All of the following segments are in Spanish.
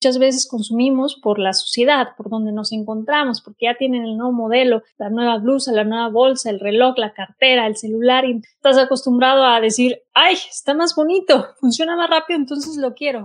Muchas veces consumimos por la sociedad, por donde nos encontramos, porque ya tienen el nuevo modelo, la nueva blusa, la nueva bolsa, el reloj, la cartera, el celular y estás acostumbrado a decir, ay, está más bonito, funciona más rápido, entonces lo quiero.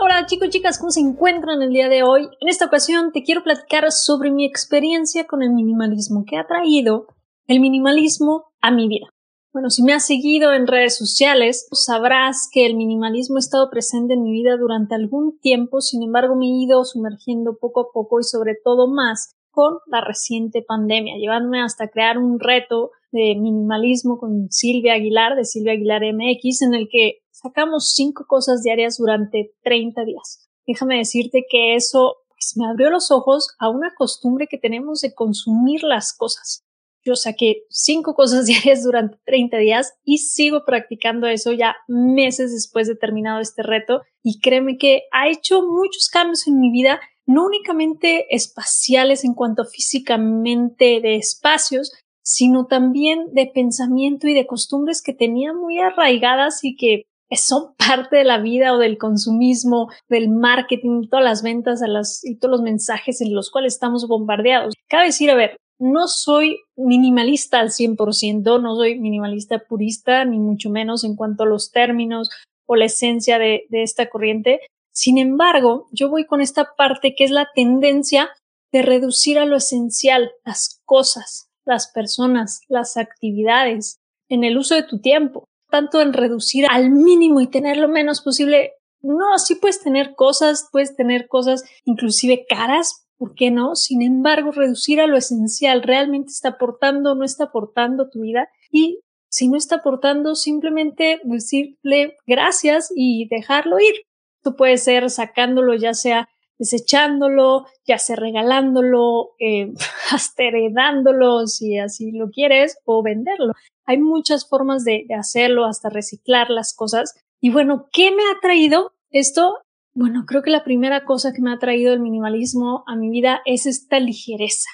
Hola chicos, chicas, ¿cómo se encuentran el día de hoy? En esta ocasión te quiero platicar sobre mi experiencia con el minimalismo, que ha traído el minimalismo a mi vida. Bueno, si me has seguido en redes sociales, sabrás que el minimalismo ha estado presente en mi vida durante algún tiempo, sin embargo me he ido sumergiendo poco a poco y sobre todo más con la reciente pandemia, llevándome hasta crear un reto de minimalismo con Silvia Aguilar, de Silvia Aguilar MX, en el que sacamos cinco cosas diarias durante 30 días. Déjame decirte que eso pues, me abrió los ojos a una costumbre que tenemos de consumir las cosas. Yo saqué cinco cosas diarias durante 30 días y sigo practicando eso ya meses después de terminado este reto y créeme que ha hecho muchos cambios en mi vida, no únicamente espaciales en cuanto físicamente de espacios, sino también de pensamiento y de costumbres que tenía muy arraigadas y que son parte de la vida o del consumismo, del marketing, todas las ventas a y todos los mensajes en los cuales estamos bombardeados. Cabe decir, a ver, no soy minimalista al 100%, no soy minimalista purista, ni mucho menos en cuanto a los términos o la esencia de, de esta corriente. Sin embargo, yo voy con esta parte que es la tendencia de reducir a lo esencial las cosas, las personas, las actividades, en el uso de tu tiempo tanto en reducir al mínimo y tener lo menos posible. No, sí puedes tener cosas, puedes tener cosas inclusive caras, ¿por qué no? Sin embargo, reducir a lo esencial, realmente está aportando, no está aportando tu vida y si no está aportando, simplemente decirle gracias y dejarlo ir. Tú puedes ser sacándolo ya sea desechándolo, ya sea regalándolo, eh, hasta heredándolo si así lo quieres, o venderlo. Hay muchas formas de, de hacerlo, hasta reciclar las cosas. Y bueno, ¿qué me ha traído esto? Bueno, creo que la primera cosa que me ha traído el minimalismo a mi vida es esta ligereza.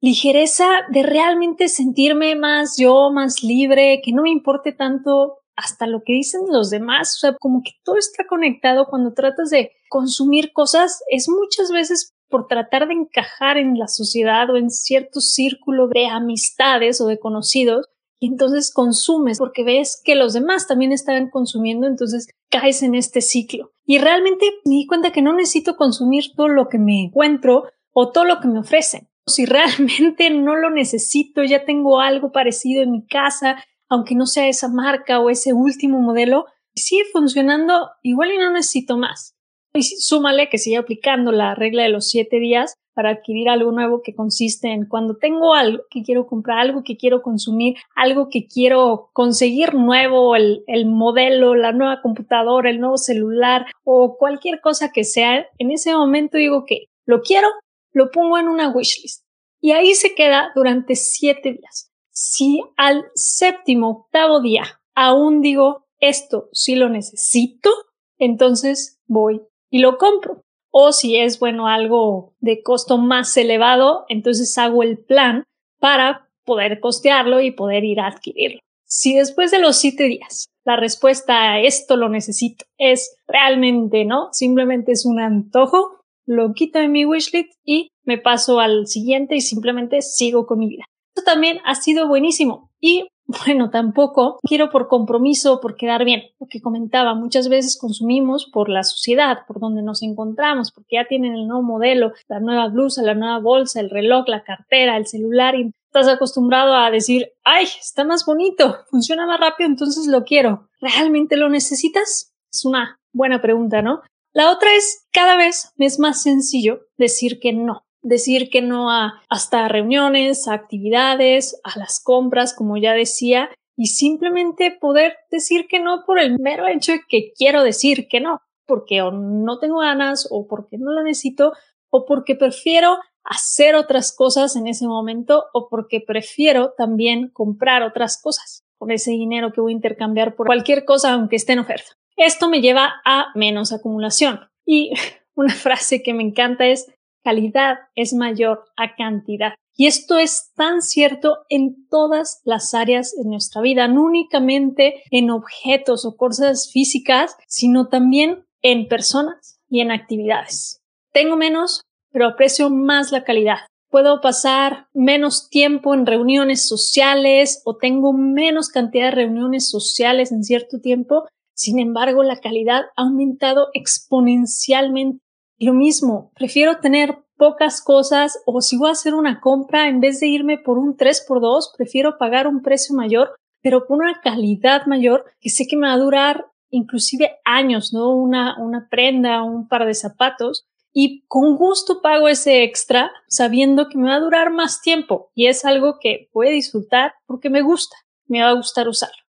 Ligereza de realmente sentirme más yo, más libre, que no me importe tanto hasta lo que dicen los demás, o sea, como que todo está conectado cuando tratas de consumir cosas, es muchas veces por tratar de encajar en la sociedad o en cierto círculo de amistades o de conocidos, y entonces consumes porque ves que los demás también están consumiendo, entonces caes en este ciclo. Y realmente me di cuenta que no necesito consumir todo lo que me encuentro o todo lo que me ofrecen. Si realmente no lo necesito, ya tengo algo parecido en mi casa, aunque no sea esa marca o ese último modelo, sigue funcionando igual y no necesito más. Y súmale que sigue aplicando la regla de los siete días para adquirir algo nuevo que consiste en cuando tengo algo que quiero comprar, algo que quiero consumir, algo que quiero conseguir nuevo, el, el modelo, la nueva computadora, el nuevo celular o cualquier cosa que sea, en ese momento digo que lo quiero, lo pongo en una wishlist y ahí se queda durante siete días. Si al séptimo, octavo día aún digo esto sí lo necesito, entonces voy y lo compro. O si es, bueno, algo de costo más elevado, entonces hago el plan para poder costearlo y poder ir a adquirirlo. Si después de los siete días la respuesta a esto lo necesito es realmente no, simplemente es un antojo, lo quito de mi wishlist y me paso al siguiente y simplemente sigo con mi vida también ha sido buenísimo. Y bueno, tampoco quiero por compromiso, por quedar bien. Lo que comentaba, muchas veces consumimos por la sociedad, por donde nos encontramos, porque ya tienen el nuevo modelo, la nueva blusa, la nueva bolsa, el reloj, la cartera, el celular y estás acostumbrado a decir, ay, está más bonito, funciona más rápido, entonces lo quiero. ¿Realmente lo necesitas? Es una buena pregunta, ¿no? La otra es, cada vez me es más sencillo decir que no decir que no a hasta reuniones, actividades, a las compras, como ya decía, y simplemente poder decir que no por el mero hecho de que quiero decir que no, porque o no tengo ganas o porque no lo necesito o porque prefiero hacer otras cosas en ese momento o porque prefiero también comprar otras cosas con ese dinero que voy a intercambiar por cualquier cosa aunque esté en oferta. Esto me lleva a menos acumulación. Y una frase que me encanta es calidad es mayor a cantidad. Y esto es tan cierto en todas las áreas de nuestra vida, no únicamente en objetos o cosas físicas, sino también en personas y en actividades. Tengo menos, pero aprecio más la calidad. Puedo pasar menos tiempo en reuniones sociales o tengo menos cantidad de reuniones sociales en cierto tiempo. Sin embargo, la calidad ha aumentado exponencialmente. Lo mismo, prefiero tener pocas cosas o si voy a hacer una compra, en vez de irme por un 3x2, prefiero pagar un precio mayor, pero con una calidad mayor que sé que me va a durar inclusive años, ¿no? Una, una prenda, un par de zapatos y con gusto pago ese extra sabiendo que me va a durar más tiempo y es algo que voy a disfrutar porque me gusta, me va a gustar usarlo.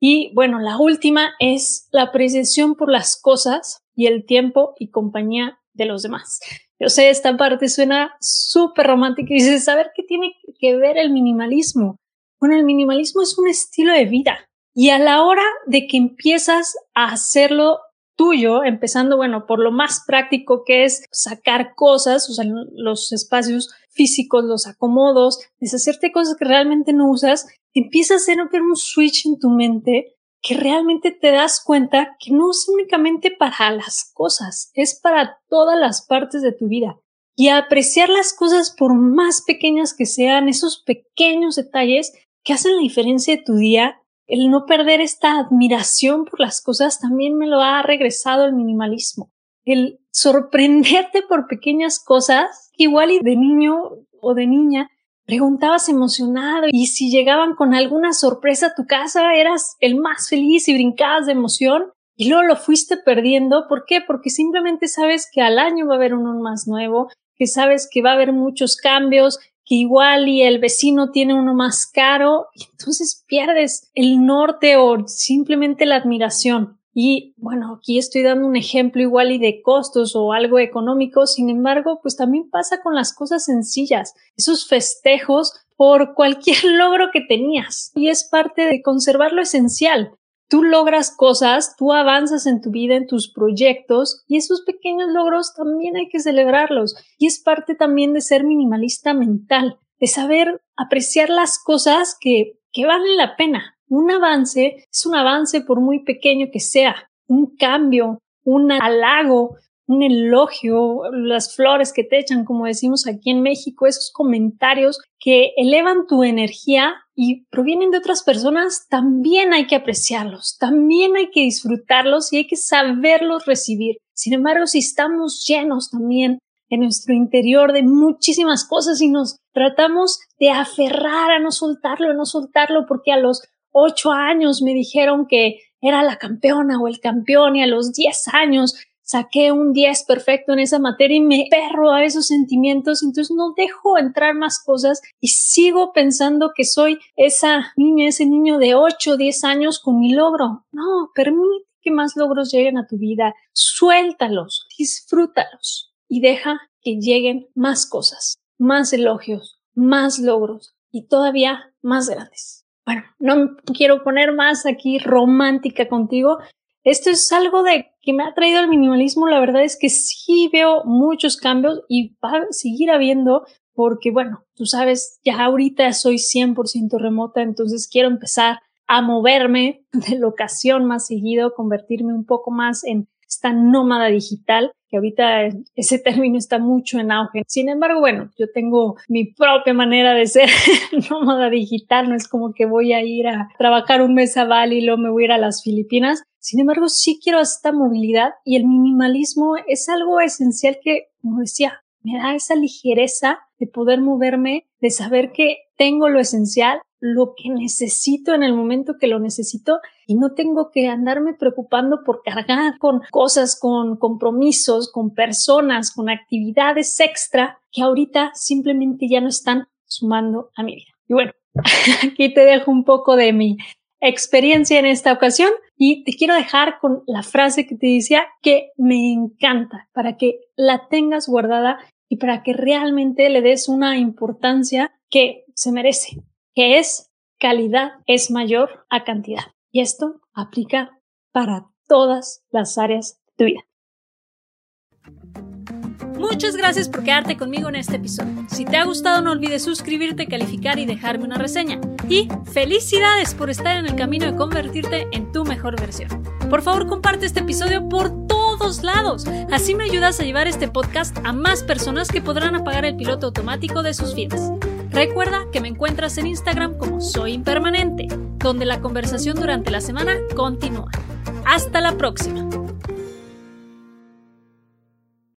Y bueno, la última es la apreciación por las cosas y el tiempo y compañía de los demás. Yo sé, esta parte suena súper romántica y dices, ¿saber qué tiene que ver el minimalismo? Bueno, el minimalismo es un estilo de vida y a la hora de que empiezas a hacerlo tuyo, empezando, bueno, por lo más práctico que es sacar cosas, o sea, los espacios físicos, los acomodos, deshacerte cosas que realmente no usas, empieza a hacer un switch en tu mente que realmente te das cuenta que no es únicamente para las cosas, es para todas las partes de tu vida. Y apreciar las cosas por más pequeñas que sean, esos pequeños detalles que hacen la diferencia de tu día el no perder esta admiración por las cosas también me lo ha regresado el minimalismo. El sorprenderte por pequeñas cosas, igual y de niño o de niña preguntabas emocionado y si llegaban con alguna sorpresa a tu casa eras el más feliz y brincabas de emoción y luego lo fuiste perdiendo. ¿Por qué? Porque simplemente sabes que al año va a haber uno más nuevo, que sabes que va a haber muchos cambios, que igual y el vecino tiene uno más caro, y entonces pierdes el norte o simplemente la admiración. Y bueno, aquí estoy dando un ejemplo igual y de costos o algo económico, sin embargo, pues también pasa con las cosas sencillas, esos festejos por cualquier logro que tenías. Y es parte de conservar lo esencial tú logras cosas, tú avanzas en tu vida, en tus proyectos y esos pequeños logros también hay que celebrarlos. Y es parte también de ser minimalista mental, de saber apreciar las cosas que, que valen la pena. Un avance es un avance por muy pequeño que sea, un cambio, un halago, un elogio, las flores que te echan, como decimos aquí en México, esos comentarios que elevan tu energía y provienen de otras personas, también hay que apreciarlos, también hay que disfrutarlos y hay que saberlos recibir. Sin embargo, si estamos llenos también en nuestro interior de muchísimas cosas y nos tratamos de aferrar a no soltarlo, a no soltarlo, porque a los ocho años me dijeron que era la campeona o el campeón y a los diez años saqué un 10 perfecto en esa materia y me perro a esos sentimientos, entonces no dejo entrar más cosas y sigo pensando que soy esa niña, ese niño de 8 o 10 años con mi logro. No, permite que más logros lleguen a tu vida, suéltalos, disfrútalos y deja que lleguen más cosas, más elogios, más logros y todavía más grandes. Bueno, no quiero poner más aquí romántica contigo, esto es algo de que me ha traído el minimalismo. La verdad es que sí veo muchos cambios y va a seguir habiendo porque, bueno, tú sabes, ya ahorita soy 100% remota, entonces quiero empezar a moverme de locación más seguido, convertirme un poco más en esta nómada digital, que ahorita ese término está mucho en auge. Sin embargo, bueno, yo tengo mi propia manera de ser nómada digital, no es como que voy a ir a trabajar un mes a Bali y luego me voy a ir a las Filipinas. Sin embargo, sí quiero esta movilidad y el minimalismo es algo esencial que, como decía, me da esa ligereza de poder moverme, de saber que tengo lo esencial, lo que necesito en el momento que lo necesito y no tengo que andarme preocupando por cargar con cosas, con compromisos, con personas, con actividades extra que ahorita simplemente ya no están sumando a mi vida. Y bueno, aquí te dejo un poco de mi experiencia en esta ocasión y te quiero dejar con la frase que te decía que me encanta para que la tengas guardada y para que realmente le des una importancia que se merece, que es calidad es mayor a cantidad. Y esto aplica para todas las áreas de tu vida. Muchas gracias por quedarte conmigo en este episodio. Si te ha gustado no olvides suscribirte, calificar y dejarme una reseña. Y felicidades por estar en el camino de convertirte en tu mejor versión. Por favor comparte este episodio por todos lados. Así me ayudas a llevar este podcast a más personas que podrán apagar el piloto automático de sus vidas. Recuerda que me encuentras en Instagram como Soy Impermanente, donde la conversación durante la semana continúa. Hasta la próxima.